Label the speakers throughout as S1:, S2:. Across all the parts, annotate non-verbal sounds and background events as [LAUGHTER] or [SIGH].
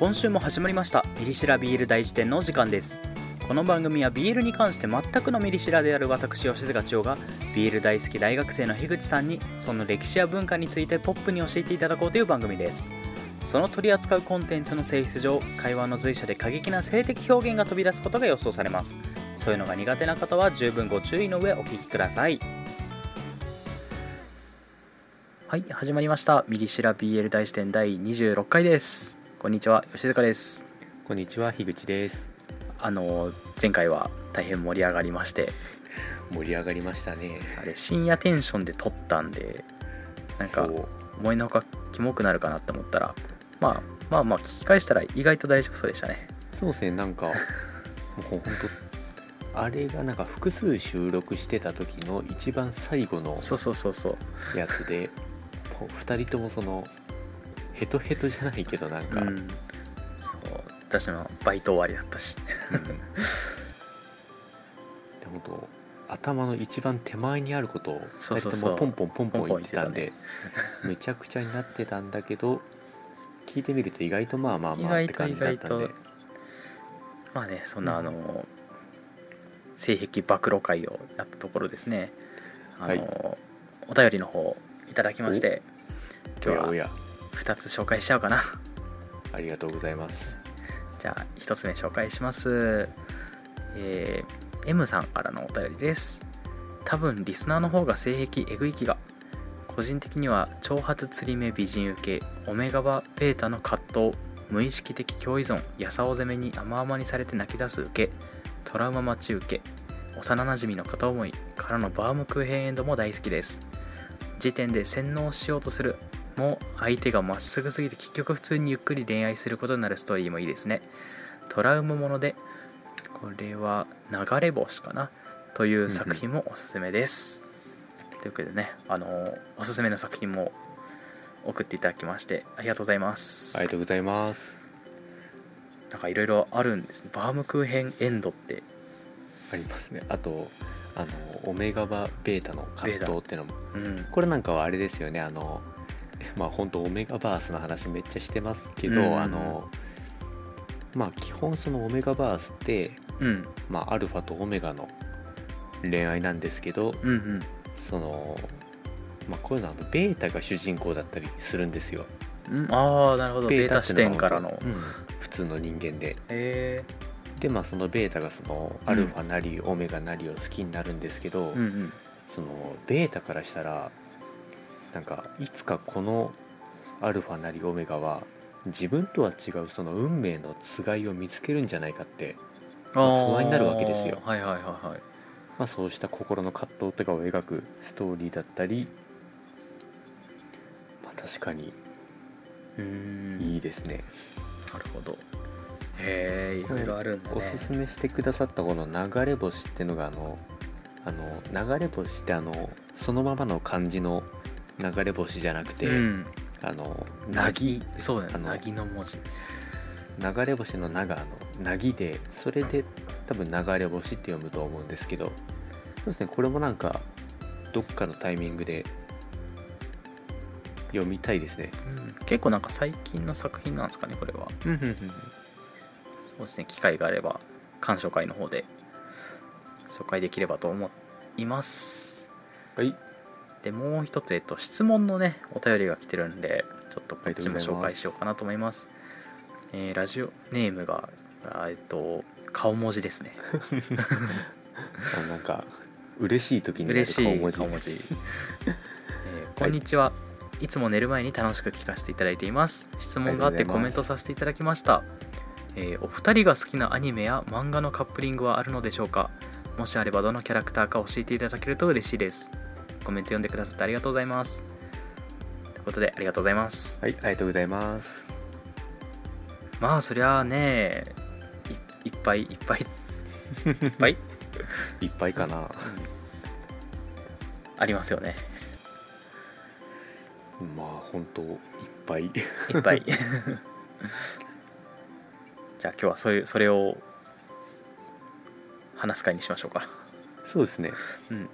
S1: 今週も始まりました。ミリシラビール大辞典の時間です。この番組はビールに関して全くのミリシラである私吉塚千代がビール大好き大学生の樋口さんにその歴史や文化についてポップに教えていただこうという番組です。その取り扱うコンテンツの性質上会話の随所で過激な性的表現が飛び出すことが予想されます。そういうのが苦手な方は十分ご注意の上お聞きください。はい始まりました。ミリシラ BL 大辞典第26回です。こんにちは吉塚です。
S2: こんにちは樋口です。
S1: あの前回は大変盛り上がりまして。
S2: 盛り上がりましたね。
S1: あれ深夜テンションで撮ったんでなんか思いのほかキモくなるかなって思ったらまあまあまあ聞き返したら意外と大丈夫そうでしたね。
S2: そうですねなんかもう本当あれがなんか複数収録してた時の一番最後の
S1: そうそうそうそう。
S2: やつでもう2人ともそのヘトヘトじゃないけどなんか、
S1: うん。そう私のバイト終わりだったし。
S2: うん。で本当頭の一番手前にあることを2
S1: そうそうそう。
S2: 人ともポンポンポンポン言ってたんで
S1: ポ
S2: めちゃくちゃになってたんだけど聞いてみると意外とまあまあまあって感じだったんで。
S1: 意外とまあねそんなあの、性癖暴露会をやったところですね。あの、
S2: はい。
S1: お便りの方いただきまして今日は
S2: おや。おや
S1: 2つ紹介しちゃおうかな。
S2: ありがとうございます。
S1: じゃあ1つ目紹介します。えー M さんからのお便りです。多分リスナーの方が性癖えぐい気が。個人的には長髪釣り目美人受けオメガバベータの葛藤。無意識的共依存。やさお攻めに甘々にされて泣き出す受け。トラウマ待ち受け。幼なじみの片思いからのバームクーヘンエンドも大好きです。時点で洗脳しようとするも相手がまっすぐすぎて結局普通にゆっくり恋愛することになるストーリーもいいですね。トラウマものでこれは流れ星かな？という作品もおすすめです、ということでねあのおすすめの作品も送っていただきましてありがとうございます。
S2: ありがとうございます。
S1: なんかいろいろあるんですね。バームクーヘンエンドって。
S2: ありますね。あとあのオメガバベータの葛藤ってのも。
S1: うん。
S2: これなんかはあれですよね。あのまあ本当オメガバースの話めっちゃしてますけど、
S1: うん
S2: あのまあ基本そのオメガバースって、
S1: うん。
S2: まあ、アルファとオメガの恋愛なんですけど
S1: うんうん。
S2: そのまあこういうのはあのベータが主人公だったりするんですよ。
S1: うん。ああなるほど。ベータ視点からの。
S2: うん。普通の人間で。
S1: へ
S2: でまあそのベータがそのアルファなりオメガなりを好きになるんですけど、
S1: えうんうん。
S2: そのベータからしたらなんかいつかこのアルファなりオメガは自分とは違うその運命のつがいを見つけるんじゃないかって、まあ不安になるわけですよ。
S1: はいはいはいはい。
S2: まあ、そうした心の葛藤とかを描くストーリーだったり、まあ、確かにいいですね、
S1: なるほど。へえいろいろあるんだね。
S2: おすすめしてくださったこの流れ星ってのがあのあの流れ星ってあのそのままの漢字の流れ星じゃなくて、
S1: うん。
S2: あの
S1: なぎそうだね。なぎの文字。
S2: 流れ星の「な」があの「なぎ」でそれで多分流れ星って読むと思うんですけどそうですね。これもなんかどっかのタイミングで読みたいですね。
S1: うん。結構なんか最近の作品なんですかねこれは。そうですね。機会があれば鑑賞会の方で紹介できればと思います。
S2: はい
S1: でもう一つ、えっと、質問のねお便りが来てるんでちょっとこっちも紹介しようかなと思います。えーラジオネームがあえっと顔文字ですね。[LAUGHS]
S2: あなんか嬉しい時に
S1: 嬉しい
S2: 顔文字。[LAUGHS]
S1: えーこんにちは。いつも寝る前に楽しく聞かせていただいています。質問があってコメントさせていただきました、えーお二人が好きなアニメや漫画のカップリングはあるのでしょうか？もしあればどのキャラクターか教えていただけると嬉しいですコメント読んでくださってありがとうございます。ということでありがとうございます。
S2: はいありがとうございます。
S1: まあそりゃあねいいっぱいいっぱい。いっぱい？
S2: いっぱい [LAUGHS] かな。
S1: ありますよね。
S2: まあ本当いっぱい。
S1: いっぱい。[LAUGHS] じゃあ今日はそういうそれを話す会にしましょうか。
S2: そうですね。
S1: うん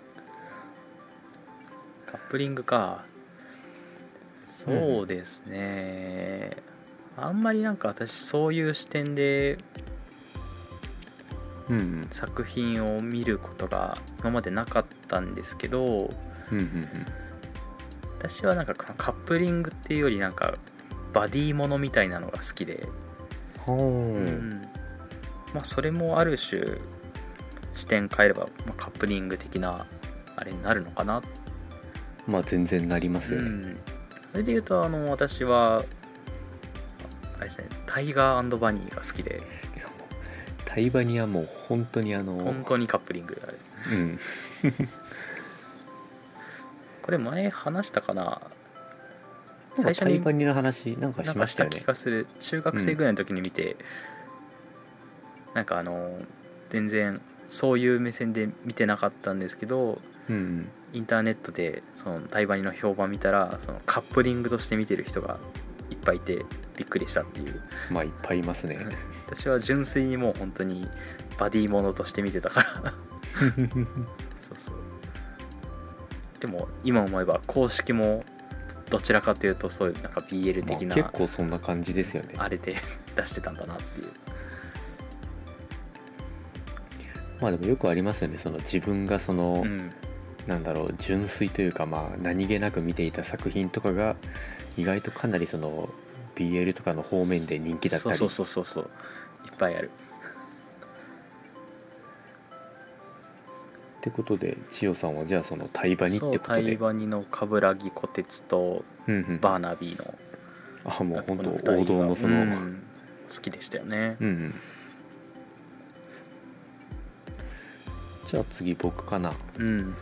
S1: カップリングか。そうですね、あんまりなんか私そういう視点で
S2: うんうん。
S1: 作品を見ることが今までなかったんですけど
S2: うんうんうん。
S1: 私はなんかカップリングっていうよりなんかバディものみたいなのが好きで、
S2: ほう。
S1: うん。まあそれもある種視点変えれば、まあ、カップリング的なあれになるのかな、
S2: まあ全然なりますよね、
S1: うん、それで言うとあの私はあれですねタイガーバニーが好きで。
S2: タイバニはもう本当にあの
S1: 本当にカップリングあれ
S2: うん。[LAUGHS]
S1: これ前話したかな？
S2: 最初
S1: に
S2: タイバニの話なんか
S1: し
S2: ましよね。
S1: た気がする。中学生ぐらいの時に見て、なんかあの全然そういう目線で見てなかったんですけど
S2: うん
S1: インターネットでそのタイバニの評判見たらそのカップリングとして見てる人がいっぱいいてびっくりしたっていう。
S2: まあいっぱいいますね。
S1: 私は純粋にもう本当にバディものとして見てたから。[LAUGHS] そうそう。でも今思えば公式もどちらかというとそういうなんか BL
S2: まあ
S1: 的な、
S2: 結構そんな感じですよね。
S1: あれで [LAUGHS] 出してたんだなっていう。
S2: まあでもよくありますよね。その自分がその、
S1: うん
S2: なんだろう純粋というかまあ何気なく見ていた作品とかが意外とかなりその BL とかの方面で人気だったり
S1: そうそうそうそういっぱいある。
S2: ってことで千代さんはじゃあそのタイバニってことで。
S1: タイバニの冠城小鉄と
S2: うんうん。
S1: バーナビーの
S2: あもう本当
S1: こ二人が
S2: 王道のその、
S1: うん
S2: うん
S1: 好きでしたよね。
S2: うん。じゃあ次僕かな。
S1: うん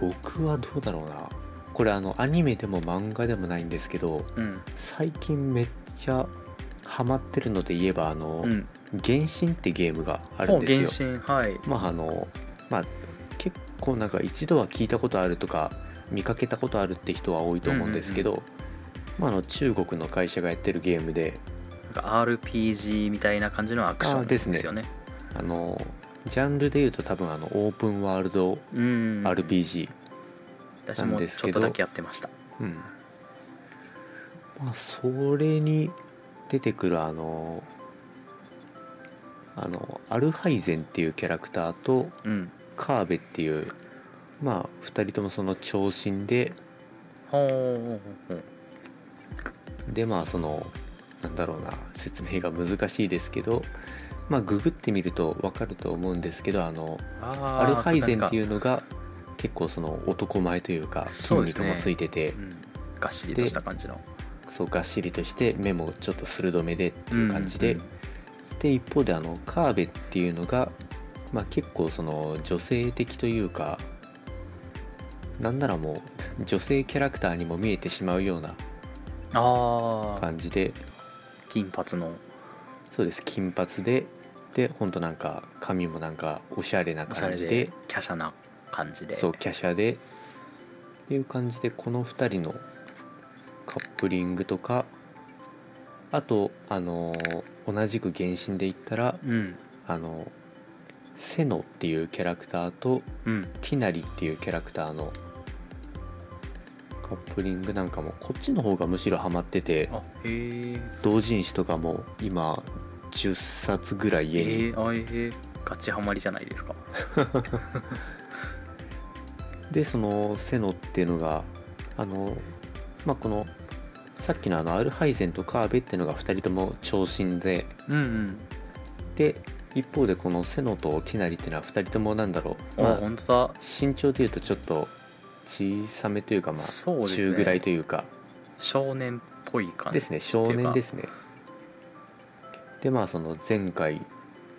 S2: 僕はどうだろうな。これあのアニメでも漫画でもないんですけど
S1: うん。
S2: 最近めっちゃハマってるので言えばあの、
S1: うん。
S2: 原神ってゲームがある
S1: ん
S2: ですよ。
S1: 原神はい。
S2: まああのまあ結構なんか一度は聞いたことあるとか見かけたことあるって人は多いと思うんですけど、まあ、あの中国の会社がやってるゲームで
S1: なんか RPG みたいな感じのアクション
S2: あですね。
S1: ですよね。
S2: あのジャンルでいうと多分あのオープンワールド
S1: うん。
S2: RPG、なんですけど。
S1: ちょっとだけやってました。
S2: うん。まあそれに出てくるあのあのアルハイゼンっていうキャラクターと
S1: うん。
S2: カーベっていうまあ2人ともその長身で
S1: ほうほうほう。
S2: でまあそのなんだろうな説明が難しいですけどまあググってみると分かると思うんですけどあの
S1: あ
S2: アルハイゼンって
S1: う、
S2: いうのが結構その男前というか筋肉もついてて。
S1: うん、がっしりとした感じの。
S2: そうがっしりとして目もちょっと鋭めでっていう感じで、
S1: うん。
S2: で。一方であのカーベっていうのが、まあ、結構その女性的というかなんならもう女性キャラクターにも見えてしまうような感じで。
S1: 金髪の。
S2: そうです。金髪ででほんとなんか髪もなんかおしゃれな感じで。
S1: で華奢な感じで。
S2: そう華奢で。っていう感じでこの2人のカップリングとかあとあのー同じく原神で言ったら
S1: うん。
S2: あのセノっていうキャラクターと
S1: うん。
S2: ティナリっていうキャラクターのカップリングなんかもこっちの方がむしろハマってて同人誌とかも今10冊ぐらい家に。
S1: えー、あえー、ガチハマりじゃないですか。[LAUGHS]
S2: でそのセノっていうのがあのまあこのさっきのあのアルハイゼンとカーベっていうのが2人とも長身で。
S1: うんうん。
S2: で一方でこのセノとティナリっていうのは2人ともなんだろう、
S1: あ、
S2: まあ、
S1: 本当だ。
S2: 身長でいうとちょっと小さめというかまあ中ぐらいというか。
S1: 少年っぽい感じ
S2: ですね。少年ですすねでまあその前回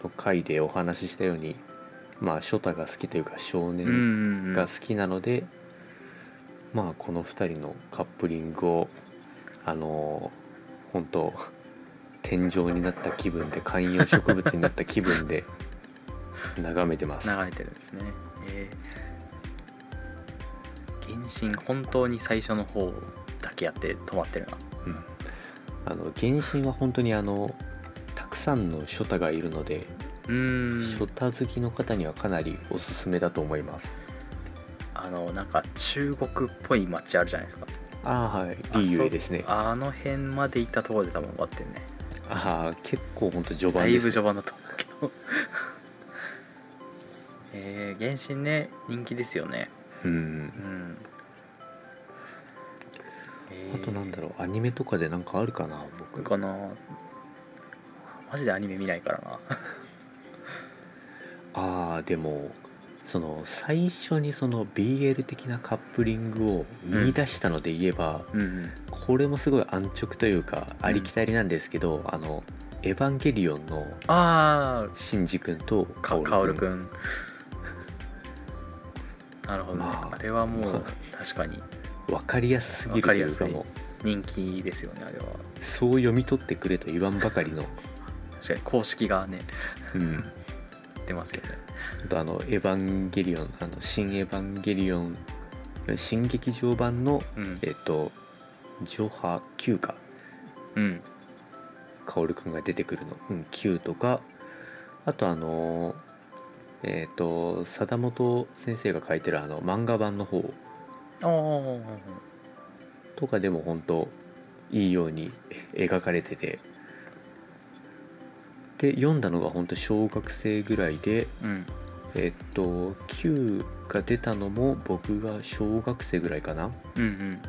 S2: の回でお話ししたようにまあショタが好きというか少年が好きなので、まあこの2人のカップリングをあのー本当天井になった気分で観葉植物になった気分で [LAUGHS] 眺めてます。
S1: 流れてるんですね。えー、原神本当に最初の方だけやって止まってるな。
S2: うん。あの原神は本当にあのたくさんのショタがいるので、
S1: うーん。
S2: ショタ好きの方にはかなりおすすめだと思います。
S1: あのなんか中国っぽい街あるじゃないですか。
S2: ああはい。リーユエですね。
S1: あの辺まで行ったところで多分終わってるね。
S2: ああ結構ほんと序
S1: だいぶ
S2: 盤です、
S1: 序盤だと思うけど。[LAUGHS] えー、原神ね人気ですよね。
S2: うん。
S1: うん。え
S2: あとなんだろうアニメとかでなんかあるかな
S1: う
S2: 僕。
S1: かなマジでアニメ見ないからな。[LAUGHS]
S2: ああでもその最初にその BL 的なカップリングを見出したので言えば、
S1: うんうん。
S2: これもすごい安直というかありきたりなんですけど、あの「エヴァンゲリオン」の
S1: あ
S2: シンジ君とカオル君。
S1: なるほどね、
S2: まあ
S1: あ、れはもう
S2: まあ
S1: 確かに。
S2: 分かりやすすぎるというかも
S1: 人気ですよねあれは。
S2: うそう読み取ってくれと言わんばかりの、
S1: 確かに公式がね。
S2: うん、
S1: 出ますよね。
S2: あとあの「エヴァンゲリオン」あの「新エヴァンゲリオン」新劇場版の
S1: うん。
S2: えっとジョハ9か。
S1: うん。
S2: 薫くんが出てくるの、うん、9とか。あとあのえっ、と貞本先生が書いてるあの漫画版の方。とかでも本当いいように描かれててで読んだのが本当小学生ぐらいで
S1: うん。
S2: えっと9が出たのも僕が小学生ぐらいかな。
S1: うんうん。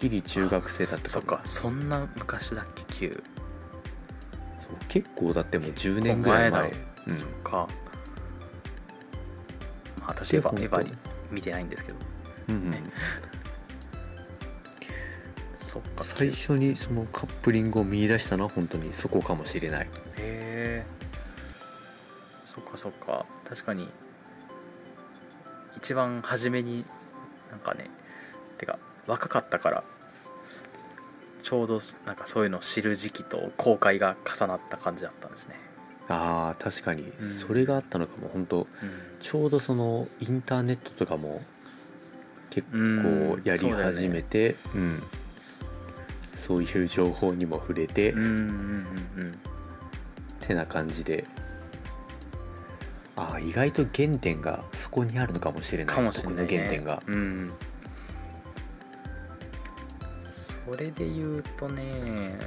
S2: ギリ中学生だった
S1: そっ
S2: か。
S1: そんな昔だっけ9、
S2: そう結構だってもう10年ぐらい前。うん。
S1: そっか。まあ私エヴァ
S2: で
S1: エヴァに見てないんですけど。
S2: うんうん。
S1: ねそっか。
S2: 最初にそのカップリングを見出したのは本当にそこかもしれない。
S1: へえ。そっかそっか。確かに。一番初めになんかねてか若かったからちょうどなんかそういうのを知る時期と公開が重なった感じだったんですね、
S2: あー確かに。
S1: うん。
S2: それがあったのかも本当。
S1: うん。
S2: ちょうどそのインターネットとかも結
S1: うん。
S2: 構やり始めてうんそういう情報にも触れて、
S1: うんうんうんうん。
S2: てな感じで。ああ意外と原点がそこにあるのかもしれない。
S1: かもしれない、ね、
S2: 僕の原点が。
S1: うんそれで言うとね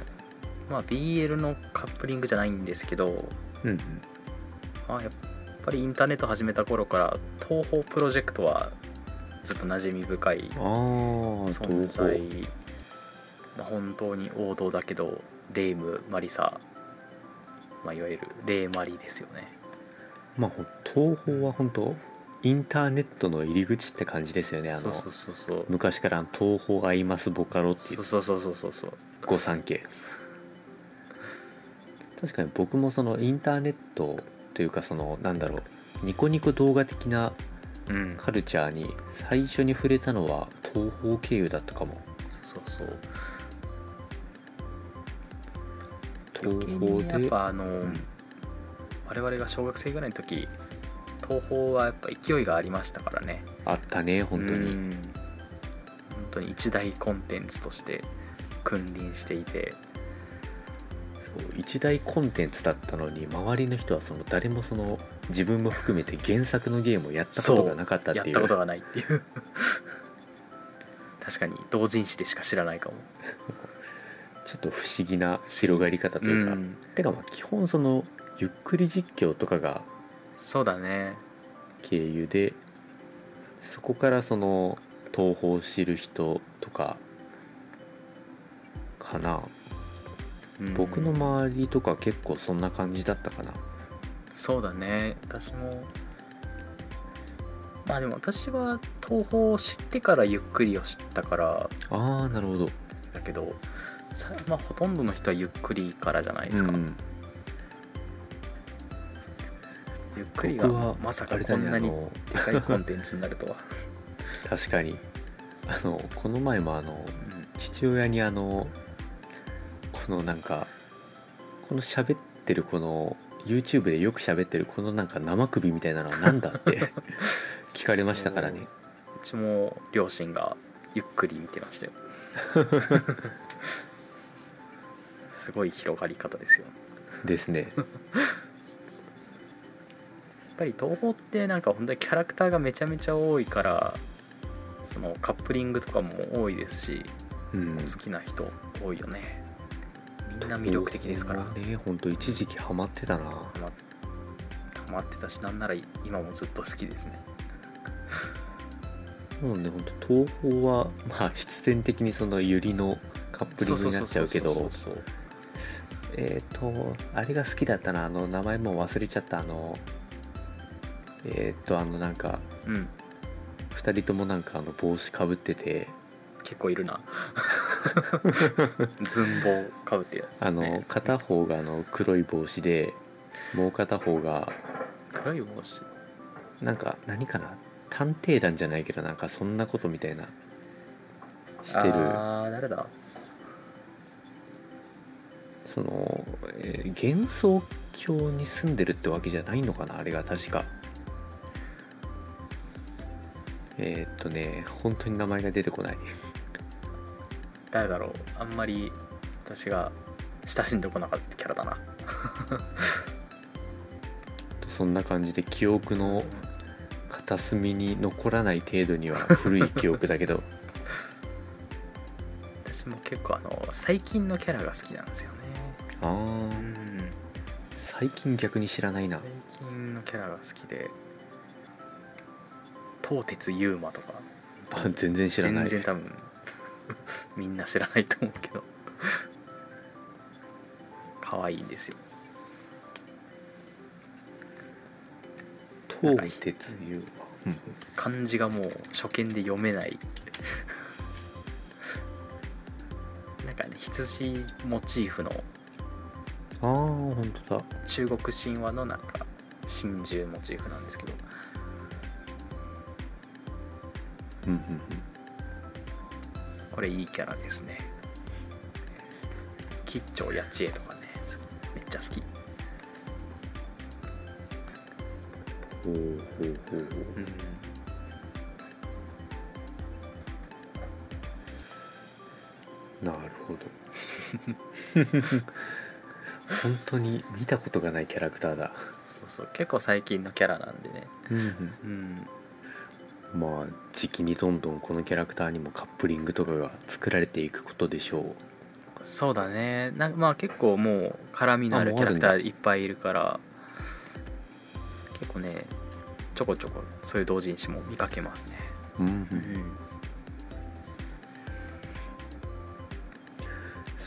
S1: まあ BL のカップリングじゃないんですけど
S2: うんうん。
S1: あやっぱりインターネット始めた頃から東宝プロジェクトはずっと馴染み深い存在まあ本当に王道だけどレイムマリサ、まあ、いわゆるレイマリですよね。
S2: まあ東宝は本当インターネットの入り口って感じですよね。あの
S1: そうそうそうそう。
S2: 昔から東宝アイマスボカロっていう。
S1: そうそうそうそうそう。
S2: 御三家。確かに僕もそのインターネットというかそのなんだろうニコニコ動画的な
S1: うん。
S2: カルチャーに最初に触れたのは東宝経由だったかも。
S1: そうそう余計やっ
S2: で。
S1: ぱあの、
S2: ん
S1: 我々が小学生ぐらいの時東宝はやっぱ勢いがありましたからね。
S2: あったね本当に。
S1: うん。本当に一大コンテンツとして君臨していて。
S2: そう一大コンテンツだったのに周りの人はその誰もその自分も含めて原作のゲームをやったことがなかったっていう
S1: やったことがないっていう。確かに同人誌でしか知らないかも
S2: ちょっと不思議な広がり方というか、
S1: ん。
S2: てかまあ基本そのゆっくり実況とかが
S1: そうだね。
S2: 経由でそこからその東宝を知る人とかかな、
S1: うん。
S2: 僕の周りとか結構そんな感じだったかな。
S1: そうだね。私も。まあでも私は東宝を知ってからゆっくりを知ったから
S2: ああなるほど。
S1: だけどさまあほとんどの人はゆっくりからじゃないですか、
S2: うん
S1: ゆっくりがまさかこんなにでかいコンテンツになるとは、[LAUGHS]
S2: 確かに。あのこの前もあの
S1: うん。
S2: 父親にあのこのなんかこの喋ってるこの YouTube でよく喋ってるこのなんか生首みたいなのは何だって [LAUGHS] 聞かれましたからね。
S1: うちも両親がゆっくり見てましたよ [LAUGHS] すごい広がり方ですよ。
S2: ですね。
S1: やっぱり東宝ってなんか本当にキャラクターがめちゃめちゃ多いからそのカップリングとかも多いですし、
S2: うん。
S1: 好きな人多いよね。みんな魅力的ですから。
S2: ねほんと一時期ハマってたな。
S1: ハマってたしなんなら今もずっと好きですね。
S2: もうねほんと東宝はまあ必然的にそのユリのカップリングになっちゃうけどえっ、とあれが好きだったなあの名前もう忘れちゃったあのえっ、とあのなんか
S1: うん。
S2: 2人ともなんかあの帽子かぶってて。
S1: 結構いるな。[LAUGHS] 寸棒かぶってる。
S2: あの、
S1: ね。
S2: 片方があの黒い帽子でもう片方が
S1: 黒い帽子？
S2: なんか何かな？探偵団じゃないけどなんかそんなことみたいなしてる。
S1: あー誰だ？
S2: その、えー幻想郷に住んでるってわけじゃないのかなあれが確か。えーっとね本当に名前が出てこない。
S1: 誰だろう。あんまり私が親しんでこなかったキャラだな。[LAUGHS]
S2: そんな感じで記憶の片隅に残らない程度には古い記憶だけど。[LAUGHS]
S1: 私も結構あの最近のキャラが好きなんですよね
S2: あ最近逆に知らないな。
S1: 最近のキャラが好きで。東鉄ユーマとか。
S2: あ全然知らない。
S1: 全然多分。[LAUGHS] みんな知らないと思うけど。可愛いんですよ。
S2: 東鉄優は、うん。
S1: 漢字がもう初見で読めない。なんかね羊モチーフの
S2: ああ本当だ。
S1: 中国神話のなんか真珠モチーフなんですけど。
S2: うんうん
S1: これいいキャラですね。吉兆やちえとかねめっちゃ好き。
S2: うんほうほうほうほう。
S1: うん。
S2: なるほど [LAUGHS] 本当に見たことがないキャラクターだ。
S1: そうそう結構最近のキャラなんでね。
S2: うん
S1: うん。
S2: まあ時期にどんどんこのキャラクターにもカップリングとかが作られていくことでしょう。
S1: そうだね。なんまあ結構もう絡みのあ
S2: あ
S1: るキャラクターいっぱいいるから結構ねちょこちょこそういう同人誌も見かけますね。
S2: うん、
S1: うん。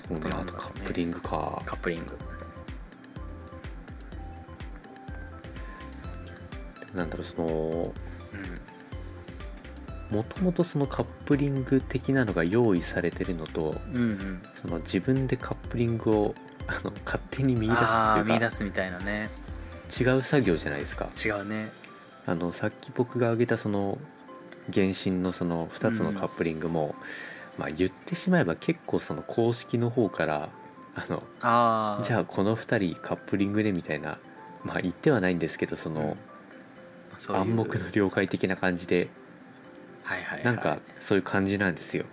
S2: そうねあとカップリングか。
S1: カップリング
S2: なんだろうその
S1: うん。
S2: もともとそのカップリング的なのが用意されてるのと
S1: うんうん。
S2: その自分でカップリングをあの勝手に見出すっていうか。
S1: 見出すみたいなね。
S2: 違う作業じゃないですか。
S1: 違うね。
S2: あのさっき僕が挙げたその原神のその2つのカップリングも、まあ言ってしまえば結構その公式の方からあの
S1: ああ
S2: じゃあこの2人カップリングでみたいなまあ言ってはないんですけどその、
S1: うんそういう
S2: 暗黙の了解的な感じで。
S1: はいはい、はい、
S2: なんかそういう感じなんですよ。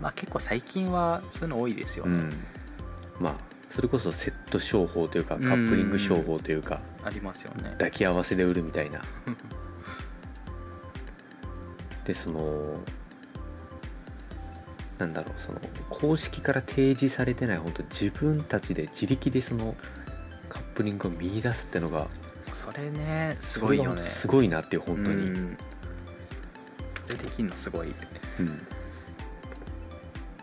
S1: まあ結構最近はそういうの多いですよね、
S2: うん、まあそれこそセット商法というかカップリング商法というか
S1: ありますよね。
S2: 抱き合わせで売るみたいな。[LAUGHS] でそのなんだろうその公式から提示されてない本当自分たちで自力でそのカップリングを見出すってのが
S1: それねすごいよね。
S2: すごいなっていう本当に、
S1: うん。それできんのすごい。
S2: うん。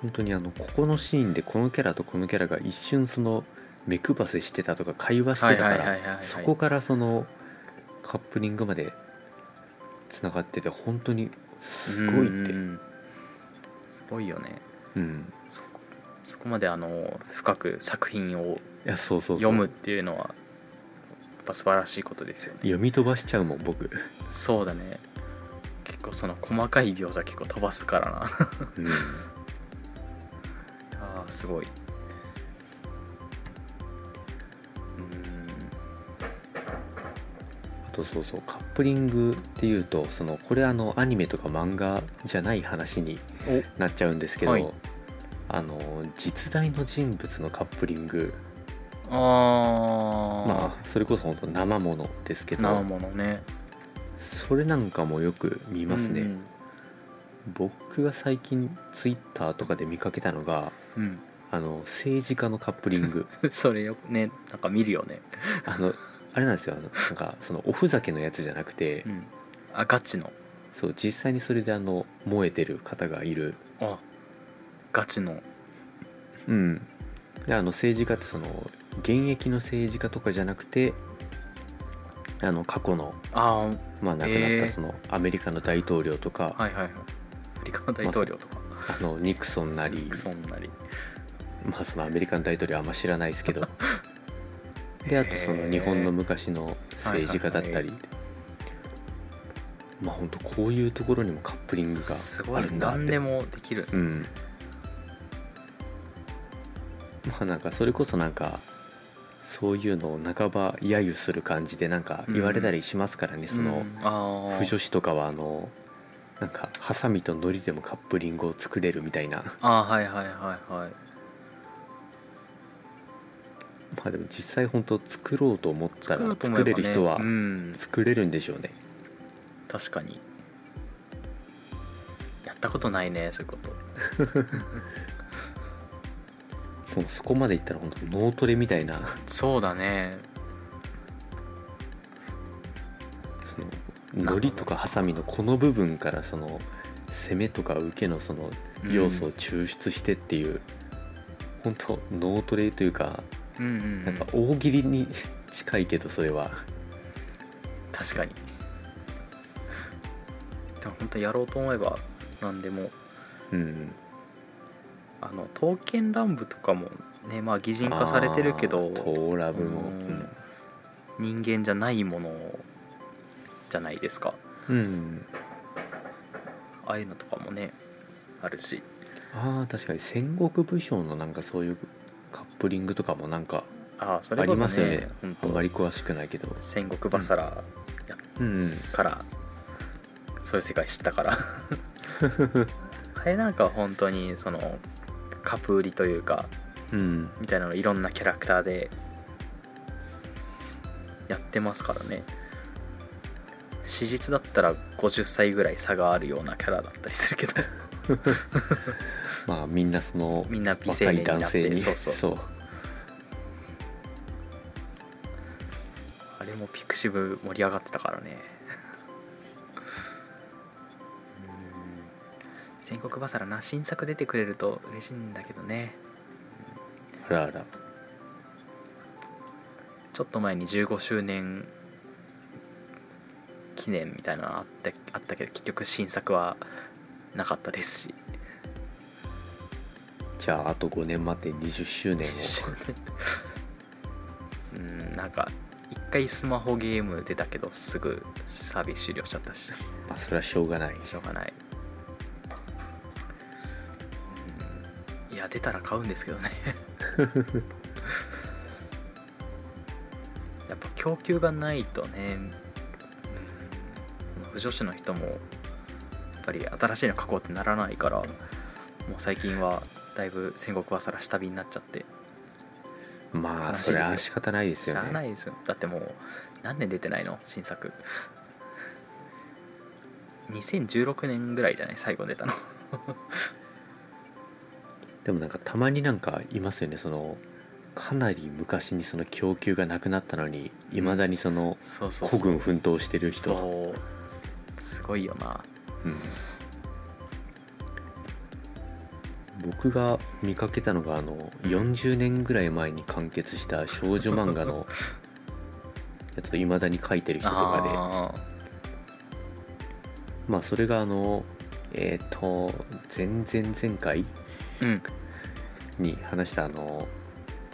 S2: 本当にあのここのシーンでこのキャラとこのキャラが一瞬その目配せしてたとか会話してたからそこからそのカップリングまでつながってて本当にすごいって。
S1: うん。すごいよね。
S2: うん。
S1: そこまであの深く作品を読むっていうのはぱ素晴らしいことですよね。
S2: 読み飛ばしちゃうもん僕、
S1: そうだね。結構その細かい描写結構飛ばすからな。あ
S2: うん、[LAUGHS]
S1: ーすごい。うん。
S2: あとそうそうカップリングっていうとそのこれあのアニメとか漫画じゃない話になっちゃうんですけど、
S1: はい。
S2: あの実在の人物のカップリング
S1: ああ
S2: まあそれこそ本当生ものですけど
S1: 生ものね。
S2: それなんかもよく見ますね、
S1: うん。うん
S2: 僕が最近ツイッターとかで見かけたのが
S1: うん。
S2: あの政治家のカップリング。[LAUGHS]
S1: それよねなんか見るよね。
S2: あのあれなんですよ。あのなんかそのおふざけのやつじゃなくて、
S1: うん。あガチの。
S2: そう実際にそれであの燃えてる方がいる。
S1: あガチの。
S2: うん。であの政治家ってその現役の政治家とかじゃなくてあの過去の
S1: あ
S2: まあ亡くなったそのアメリカの大統領とか、
S1: あはいはいはい。アメリカの大統領とか、
S2: あのニクソンなり。
S1: そんなり。
S2: まあそのアメリカの大統領はあんま知らないですけど。[LAUGHS] であとその日本の昔の政治家だったり、まあ本当こういうところにもカップリングがあるんだって。
S1: 何でもできる。
S2: うん。まあなんかそれこそなんかそういうのを半ば揶揄する感じでなんか言われたりしますからね、その
S1: うん。あー。
S2: 腐女子とかはあのなんかハサミとノリでもカップリングを作れるみたいな。
S1: あーはいはいはいはい。
S2: まあでも実際本当作ろうと思ったら
S1: 作
S2: れる人は
S1: うん。
S2: 作れるんでしょうね。
S1: 確かに。やったことないねそういうこと [LAUGHS]
S2: もうそこまでいったら本当脳トレみたいな。
S1: そうだね。
S2: そのノリとかハサミのこの部分からその攻めとか受けのその要素を抽出してっていう、本当脳トレというか
S1: うんうん、うん、
S2: なんか大喜利に [LAUGHS] 近いけどそれは。
S1: 確かに。でも本当やろうと思えば何でも。
S2: うん
S1: あの刀剣乱舞とかもねまあ擬人化されてるけど
S2: トーラブも。
S1: うん。人間じゃないものじゃないですか。
S2: うん、うん
S1: ああいうのとかもねあるし。
S2: ああ確かに戦国武将のなんかそういうカップリングとかもなんか
S1: ああそ
S2: あり
S1: れこそ
S2: ますよね。
S1: 本
S2: あんま
S1: 当
S2: り詳しくないけど。
S1: 戦国バサラや
S2: うん。
S1: からそういう世界知ったから。[LAUGHS] あれなんか本当にそのカプ売りというか
S2: うん。
S1: みたいなのいろんなキャラクターでやってますからね。史実だったら50歳ぐらい差があるようなキャラだったりするけど。[LAUGHS]
S2: まあみんなその
S1: みんな美に。なって
S2: 男性に
S1: そうそう。そう。あれもピクシブ盛り上がってたからね戦国バサラな新作出てくれると嬉しいんだけどね。
S2: あらあら。
S1: ちょっと前に15周年記念みたいなのあったあったけど結局新作はなかったですし。
S2: じゃああと5年待って20周年を。[LAUGHS]
S1: うんなんか一回スマホゲーム出たけどすぐサービス終了しちゃったし。
S2: まあそれはしょうがない。
S1: しょうがない、出たら買うんですけどね。[LAUGHS] やっぱ供給がないとね、うん、不女子の人もやっぱり新しいの書こうってならないからもう最近はだいぶ戦国バサラ下火になっちゃって。
S2: まあそれは仕方ないです
S1: しゃあ
S2: よね
S1: ないですよ。だってもう何年出てないの？新作。2016年ぐらいじゃない？最後出たの
S2: でもなんかたまになんかいますよね。そのかなり昔にその供給がなくなったのにいまだにその孤軍奮闘してる人。
S1: すごいよな。
S2: うん。僕が見かけたのがあの40年ぐらい前に完結した少女漫画の [LAUGHS] やつをいまだに描いてる人とかで。
S1: あ
S2: まあそれがあのえっ、と前々前回に話したあの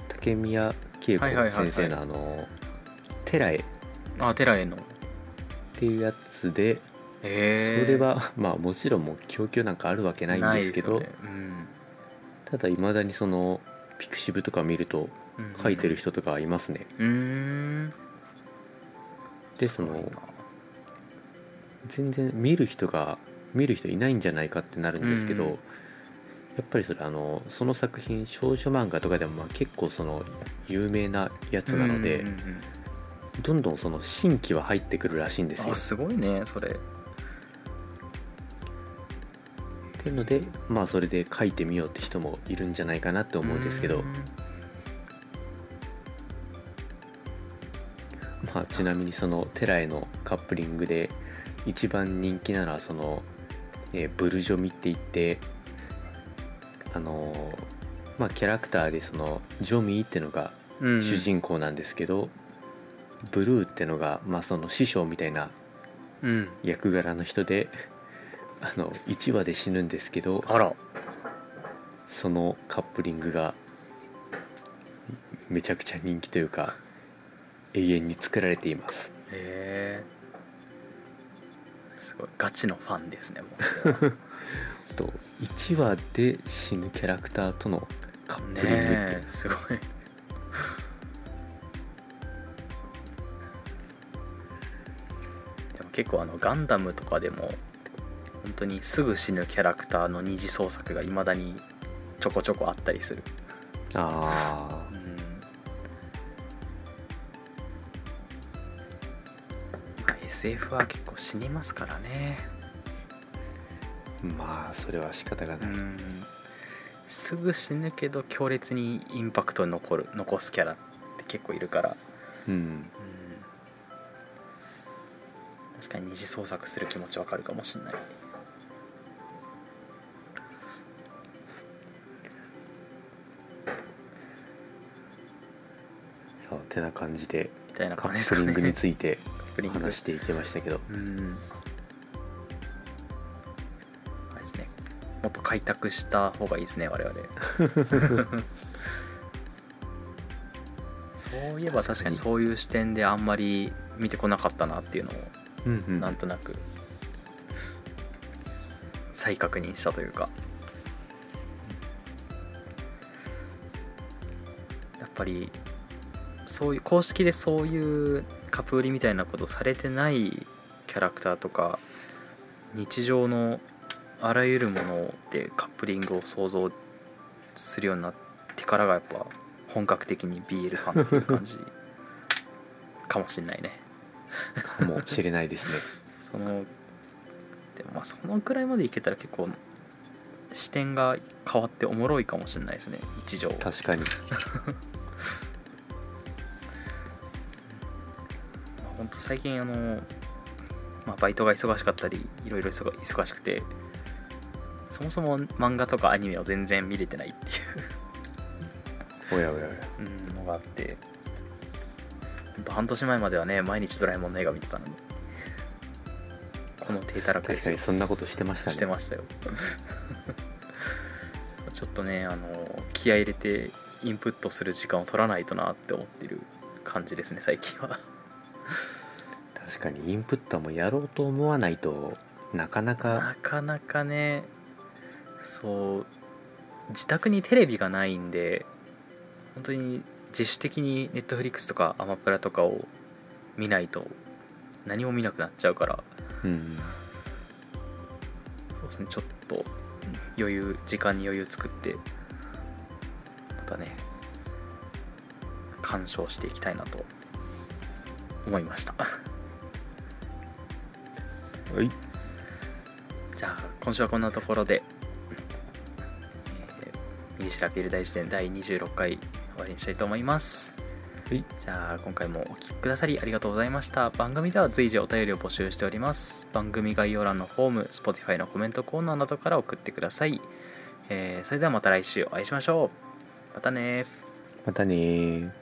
S2: 竹宮恵子先生のあの「テラエ」っ
S1: あテラへの。
S2: ていうやつでそれは [LAUGHS] まあもちろんもう供給なんかあるわけないんですけどただいまだにそのピクシブとか見ると書いてる人とかいますね。
S1: うーん。
S2: でその全然見る人が見る人いないんじゃないかってなるんですけど、
S1: うん
S2: やっぱりそれあのその作品少女漫画とかでもまあ結構その有名なやつなので、
S1: うんうんうん
S2: どんどんその新規は入ってくるらしいんですよ。
S1: あすごいねそれ。
S2: っていうのでまあそれで書いてみようって人もいるんじゃないかなって思うんですけど。
S1: うーん
S2: まあ、ちなみにそのテラへのカップリングで一番人気なのはその、えーブルジョミって言ってあのーまあキャラクターでそのジョミーってのが
S1: うん
S2: 主人公なんですけど、ブルーってのがまあその師匠みたいな
S1: うん。
S2: 役柄の人で [LAUGHS] あの1話で死ぬんですけど
S1: あら。
S2: そのカップリングがめちゃくちゃ人気というか永遠に作られています。
S1: へえすごい。ガチのファンですねもうそれは [LAUGHS]
S2: と1話で死ぬキャラクターとのカップリングって、
S1: すごい。でも結構あのガンダムとかでも本当にすぐ死ぬキャラクターの二次創作がいまだにちょこちょこあったりする。
S2: あ
S1: うん。まあ SF は結構死にますからね。
S2: ーまあそれは仕方がない、
S1: うん。すぐ死ぬけど強烈にインパクトに残る残すキャラって結構いるから、
S2: うん。
S1: うん、確かに二次創作する気持ちわかるかもしれない。
S2: そうてな感じで
S1: みたいな
S2: カ
S1: 感じですかね。
S2: ップリングについて [LAUGHS] 話していきましたけど。
S1: うんっと開拓した方がいいですね我々。そういえば確かにそういう視点であんまり見てこなかったなっていうのを
S2: うんうん。
S1: なんとなく再確認したというか。やっぱりそういう公式でそういうカプ売りみたいなことされてないキャラクターとか日常のあらゆるものでカップリングを想像するようになってからがやっぱ本格的に BL ファンっていう感じ。かもしれないね。
S2: かもしれないですね。
S1: そのでもまあそのくらいまでいけたら結構視点が変わっておもろいかもしれないですね。日常。
S2: 確かに。[LAUGHS]
S1: 本当最近あの、まあ、バイトが忙しかったりいろいろ忙忙しくてそもそも漫画とかアニメを全然見れてないっていう
S2: おやおやおや。
S1: うんのがあって。ほんと半年前まではね毎日ドラえもんの映画見てたのに。この低たらくですよ。
S2: 確かにそんなことしてましたね。
S1: してましたよ。[LAUGHS] ちょっとねあの気合い入れてインプットする時間を取らないとなって思ってる感じですね最近は。
S2: 確かにインプットもやろうと思わないとなかなか。
S1: なかなかねそう自宅にテレビがないんで本当に自主的にネットフリックスとかアマプラとかを見ないと何も見なくなっちゃうから
S2: うん
S1: そうですねちょっとうん余裕時間に余裕作ってまたね鑑賞していきたいなと思いました。
S2: はい。
S1: じゃあ今週はこんなところで、えー、右調べる大辞典第26回終わりにしたいと思います。
S2: はい。
S1: じゃあ今回もお聴きくださりありがとうございました。番組では随時お便りを募集しております。番組概要欄のフォーム Spotify のコメントコーナーなどから送ってください、えーそれではまた来週お会いしましょう。またね
S2: またねー